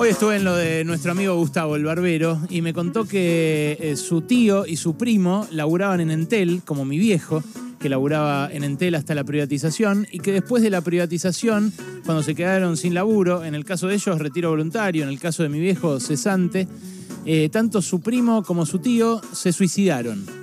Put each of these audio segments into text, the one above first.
Hoy estuve en lo de nuestro amigo Gustavo, el barbero, y me contó que eh, su tío y su primo laburaban en Entel, como mi viejo, que laburaba en Entel hasta la privatización, y que después de la privatización, cuando se quedaron sin laburo, en el caso de ellos retiro voluntario, en el caso de mi viejo cesante, eh, tanto su primo como su tío se suicidaron.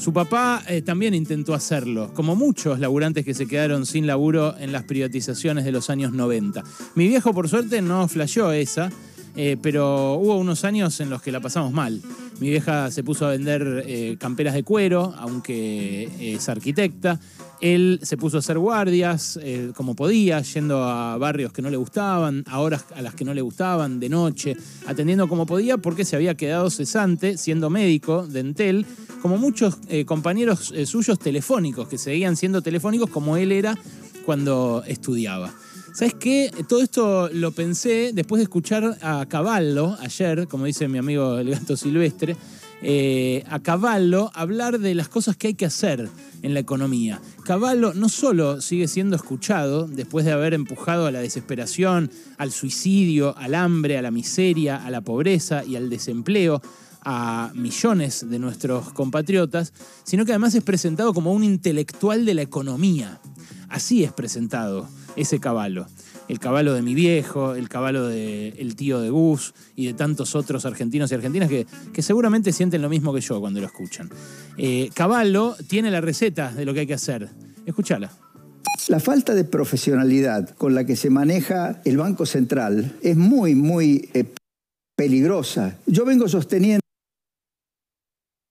Su papá eh, también intentó hacerlo, como muchos laburantes que se quedaron sin laburo en las privatizaciones de los años 90. Mi viejo, por suerte, no flasheó esa, eh, pero hubo unos años en los que la pasamos mal. Mi vieja se puso a vender eh, camperas de cuero, aunque es arquitecta. Él se puso a hacer guardias eh, como podía, yendo a barrios que no le gustaban, a horas a las que no le gustaban, de noche, atendiendo como podía porque se había quedado cesante, siendo médico de Entel, como muchos compañeros suyos telefónicos, que seguían siendo telefónicos como él era cuando estudiaba. ¿Sabes qué? Todo esto lo pensé después de escuchar a Caballo ayer, como dice mi amigo el gato silvestre, eh, a Caballo hablar de las cosas que hay que hacer en la economía. Caballo no solo sigue siendo escuchado después de haber empujado a la desesperación, al suicidio, al hambre, a la miseria, a la pobreza y al desempleo a millones de nuestros compatriotas, sino que además es presentado como un intelectual de la economía. Así es presentado ese caballo. El caballo de mi viejo, el caballo del tío de Gus y de tantos otros argentinos y argentinas que, que seguramente sienten lo mismo que yo cuando lo escuchan. Eh, caballo tiene la receta de lo que hay que hacer. Escúchala. La falta de profesionalidad con la que se maneja el Banco Central es muy, muy eh, peligrosa. Yo vengo sosteniendo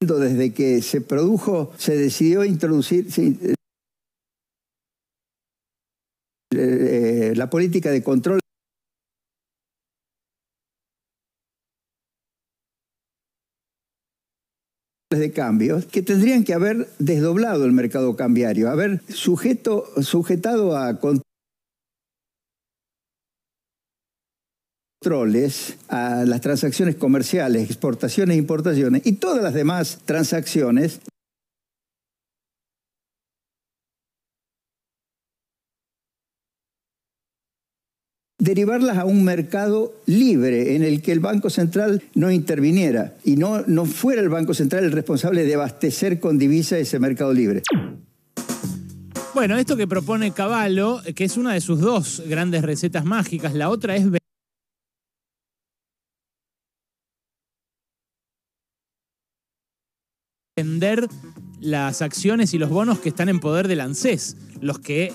desde que se produjo, se decidió introducir, la política de control de cambios que tendrían que haber desdoblado el mercado cambiario, haber sujeto, sujetado a controles a las transacciones comerciales, exportaciones importaciones y todas las demás transacciones derivarlas a un mercado libre en el que el Banco Central no interviniera y no, no fuera el Banco Central el responsable de abastecer con divisa ese mercado libre. Bueno, esto que propone Caballo, que es una de sus dos grandes recetas mágicas, la otra es vender las acciones y los bonos que están en poder del ANSES, los que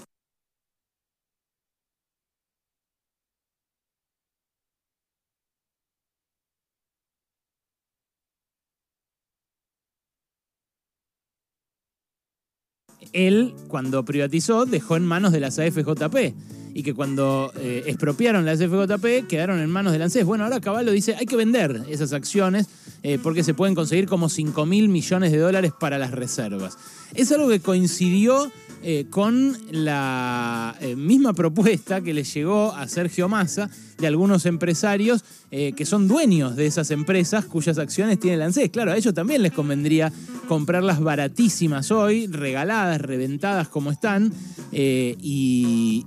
él, cuando privatizó, dejó en manos de las AFJP. Y que cuando eh, expropiaron las AFJP quedaron en manos del ANSES. Bueno, ahora Caballo dice, hay que vender esas acciones eh, porque se pueden conseguir como 5 mil millones de dólares para las reservas. Es algo que coincidió eh, con la eh, misma propuesta que le llegó a Sergio Massa de algunos empresarios eh, que son dueños de esas empresas cuyas acciones tiene el ANSES. Claro, a ellos también les convendría comprarlas baratísimas hoy, regaladas, reventadas como están, y,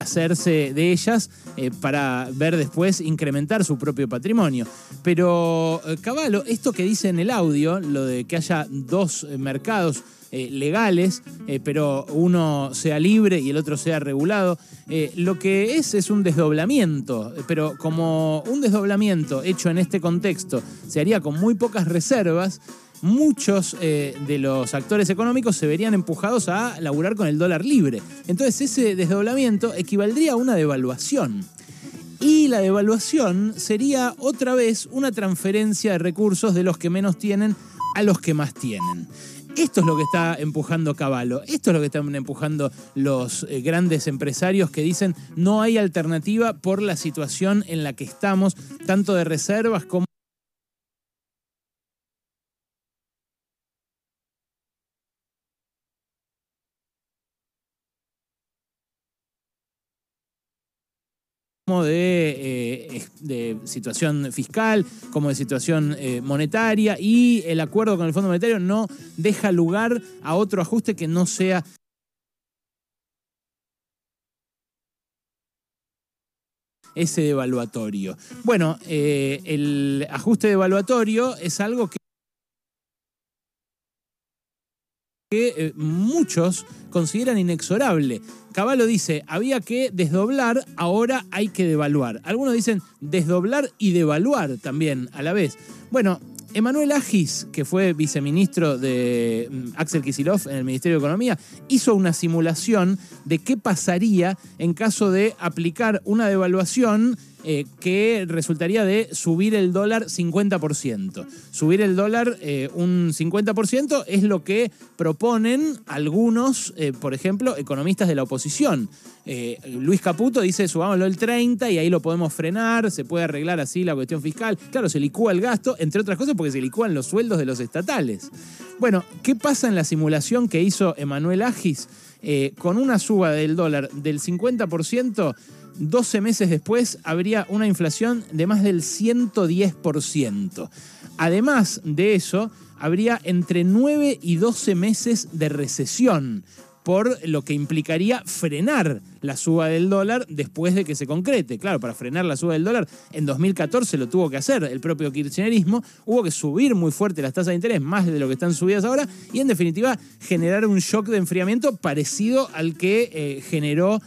hacerse de ellas eh, para ver después incrementar su propio patrimonio. Pero eh, Caballo, esto que dice en el audio, lo de que haya dos eh, mercados legales, pero uno sea libre y el otro sea regulado, lo que es es un desdoblamiento, pero como un desdoblamiento hecho en este contexto se haría con muy pocas reservas, muchos eh, de los actores económicos se verían empujados a laburar con el dólar libre. Entonces ese desdoblamiento equivaldría a una devaluación. Y la devaluación sería otra vez una transferencia de recursos de los que menos tienen a los que más tienen. Esto es lo que está empujando Caballo, esto es lo que están empujando los eh, grandes empresarios que dicen no hay alternativa por la situación en la que estamos, tanto de reservas como Eh, de, situación fiscal, como de situación eh, monetaria, y el acuerdo con el Fondo Monetario no deja lugar a otro ajuste que no sea ese devaluatorio. Bueno, eh, el ajuste devaluatorio es algo que que eh, muchos consideran inexorable. Caballo dice, había que desdoblar, ahora hay que devaluar. Algunos dicen desdoblar y devaluar también a la vez. Bueno, Emanuel Agis, que fue viceministro de mm, Axel Kisilov en el Ministerio de Economía, hizo una simulación de qué pasaría en caso de aplicar una devaluación eh, que resultaría de subir el dólar 50%. Subir el dólar eh, un 50% es lo que proponen algunos, eh, por ejemplo, economistas de la oposición. Luis Caputo dice subámoslo el 30 y ahí lo podemos frenar, se puede arreglar así la cuestión fiscal. Claro, se licúa el gasto, entre otras cosas porque se licúan los sueldos de los estatales. Bueno, ¿qué pasa en la simulación que hizo Emanuel Agis? con una suba del dólar del 50%, 12 meses después habría una inflación de más del 110%. Además de eso, habría entre 9 y 12 meses de recesión, por lo que implicaría frenar la suba del dólar después de que se concrete. Claro, para frenar la suba del dólar, en 2014 lo tuvo que hacer el propio kirchnerismo, hubo que subir muy fuerte las tasas de interés, más de lo que están subidas ahora, y en definitiva generar un shock de enfriamiento parecido al que eh, generó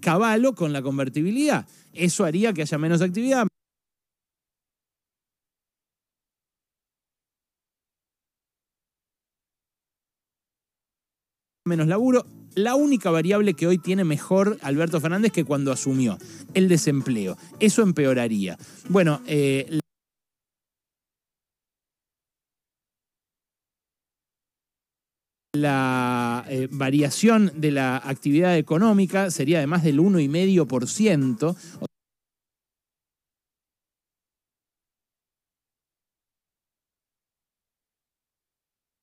caballo con la convertibilidad. Eso haría que haya menos actividad. menos laburo. La única variable que hoy tiene mejor Alberto Fernández que cuando asumió, el desempleo. Eso empeoraría. Bueno, eh, la eh, variación de la actividad económica sería de más del 1,5%.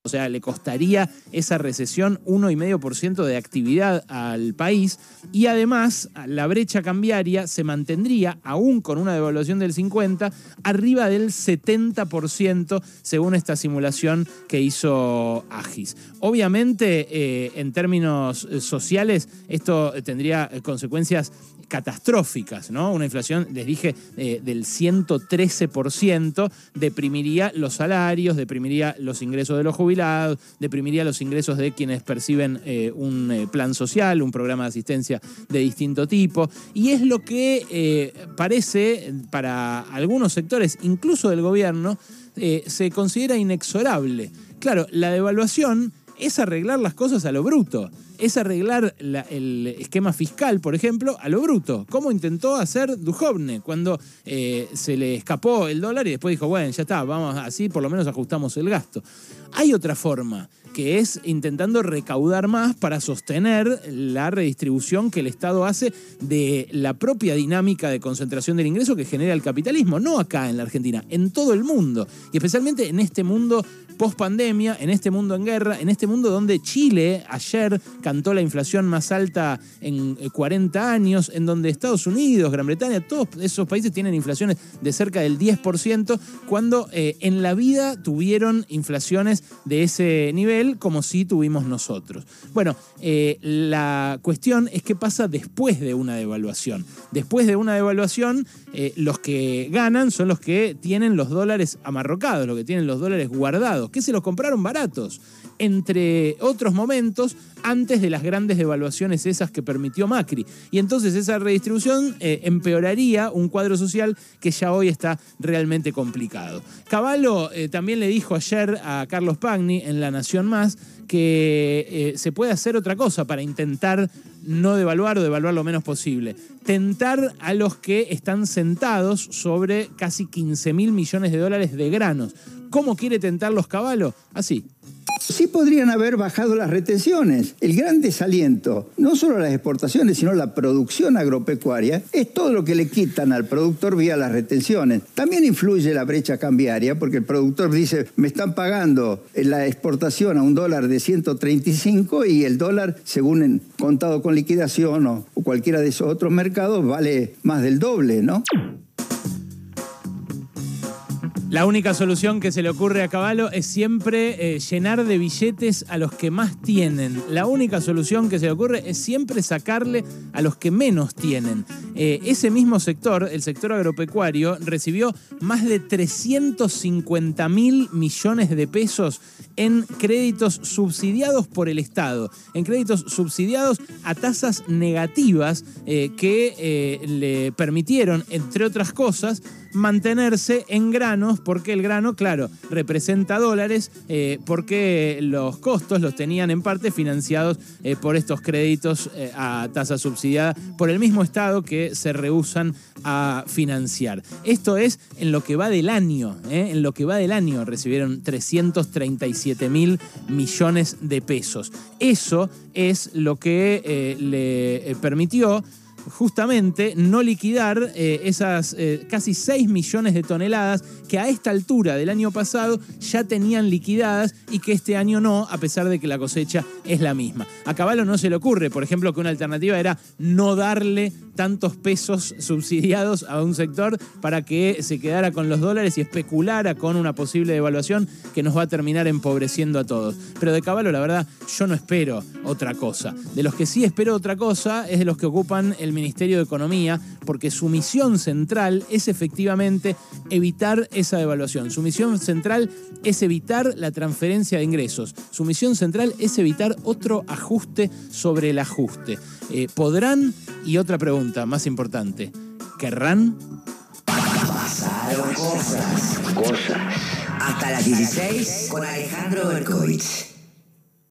O sea, le costaría esa recesión 1,5% de actividad al país y además la brecha cambiaria se mantendría, aún con una devaluación del 50%, arriba del 70% según esta simulación que hizo Agis. Obviamente, eh, en términos eh, sociales, esto tendría consecuencias catastróficas, ¿no? Una inflación, les dije, eh, del 113%, deprimiría los salarios, deprimiría los ingresos de los jubilados, deprimiría los ingresos de quienes perciben eh, un eh, plan social, un programa de asistencia de distinto tipo, y es lo que parece para algunos sectores, incluso del gobierno, se considera inexorable. Claro, la devaluación es arreglar las cosas a lo bruto es arreglar el esquema fiscal, por ejemplo, a lo bruto. ¿Cómo intentó hacer Duhovne cuando eh, se le escapó el dólar y después dijo, bueno, ya está, vamos así, por lo menos ajustamos el gasto? Hay otra forma que es intentando recaudar más para sostener la redistribución que el Estado hace de la propia dinámica de concentración del ingreso que genera el capitalismo, no acá en la Argentina, en todo el mundo, y especialmente en este mundo post pandemia, en este mundo en guerra, en este mundo donde Chile ayer cantó la inflación más alta en 40 eh, años, en donde Estados Unidos, Gran Bretaña, todos esos países tienen inflaciones de cerca del 10%, cuando eh, en la vida tuvieron inflaciones de ese nivel como si tuvimos nosotros. Bueno, eh, la cuestión es qué pasa después de una devaluación. Después de una devaluación, eh, los que ganan son los que tienen los dólares amarrocados, los que tienen los dólares guardados, que se los compraron baratos entre otros momentos, antes de las grandes devaluaciones esas que permitió Macri. Y entonces esa redistribución eh, empeoraría un cuadro social que ya hoy está realmente complicado. Caballo eh, también le dijo ayer a Carlos Pagni en La Nación Más que eh, se puede hacer otra cosa para intentar no devaluar o devaluar lo menos posible. Tentar a los que están sentados sobre casi 15 mil millones de dólares de granos. ¿Cómo quiere tentar los caballos? Así. Sí podrían haber bajado las retenciones. El gran desaliento, no solo las exportaciones, sino la producción agropecuaria, es todo lo que le quitan al productor vía las retenciones. También influye la brecha cambiaria, porque el productor dice, me están pagando la exportación a un dólar de 135 y el dólar, según contado con liquidación o cualquiera de esos otros mercados, vale más del doble, ¿no? La única solución que se le ocurre a Caballo es siempre eh, llenar de billetes a los que más tienen. La única solución que se le ocurre es siempre sacarle a los que menos tienen. Eh, ese mismo sector, el sector agropecuario, recibió más de 350 mil millones de pesos en créditos subsidiados por el Estado, en créditos subsidiados a tasas negativas eh, que le permitieron, entre otras cosas, mantenerse en granos, porque el grano, claro, representa dólares, eh, porque los costos los tenían en parte financiados eh, por estos créditos eh, a tasa subsidiada por el mismo Estado que se rehusan a financiar. Esto es en lo que va del año, en lo que va del año recibieron 337 mil millones de pesos. Eso es lo que le permitió justamente no liquidar eh, esas eh, casi 6 millones de toneladas que a esta altura del año pasado ya tenían liquidadas y que este año no, a pesar de que la cosecha es la misma. A Caballo no se le ocurre, por ejemplo, que una alternativa era no darle tantos pesos subsidiados a un sector para que se quedara con los dólares y especulara con una posible devaluación que nos va a terminar empobreciendo a todos. Pero de Caballo, la verdad, yo no espero otra cosa. De los que sí espero otra cosa es de los que ocupan el Ministerio de Economía, porque su misión central es efectivamente evitar esa devaluación. Su misión central es evitar la transferencia de ingresos. Su misión central es evitar otro ajuste sobre el ajuste. Eh, ¿Podrán? Y otra pregunta más importante, ¿querrán? Pasaron cosas. Cosas. Hasta las 16 con Alejandro Berkovich.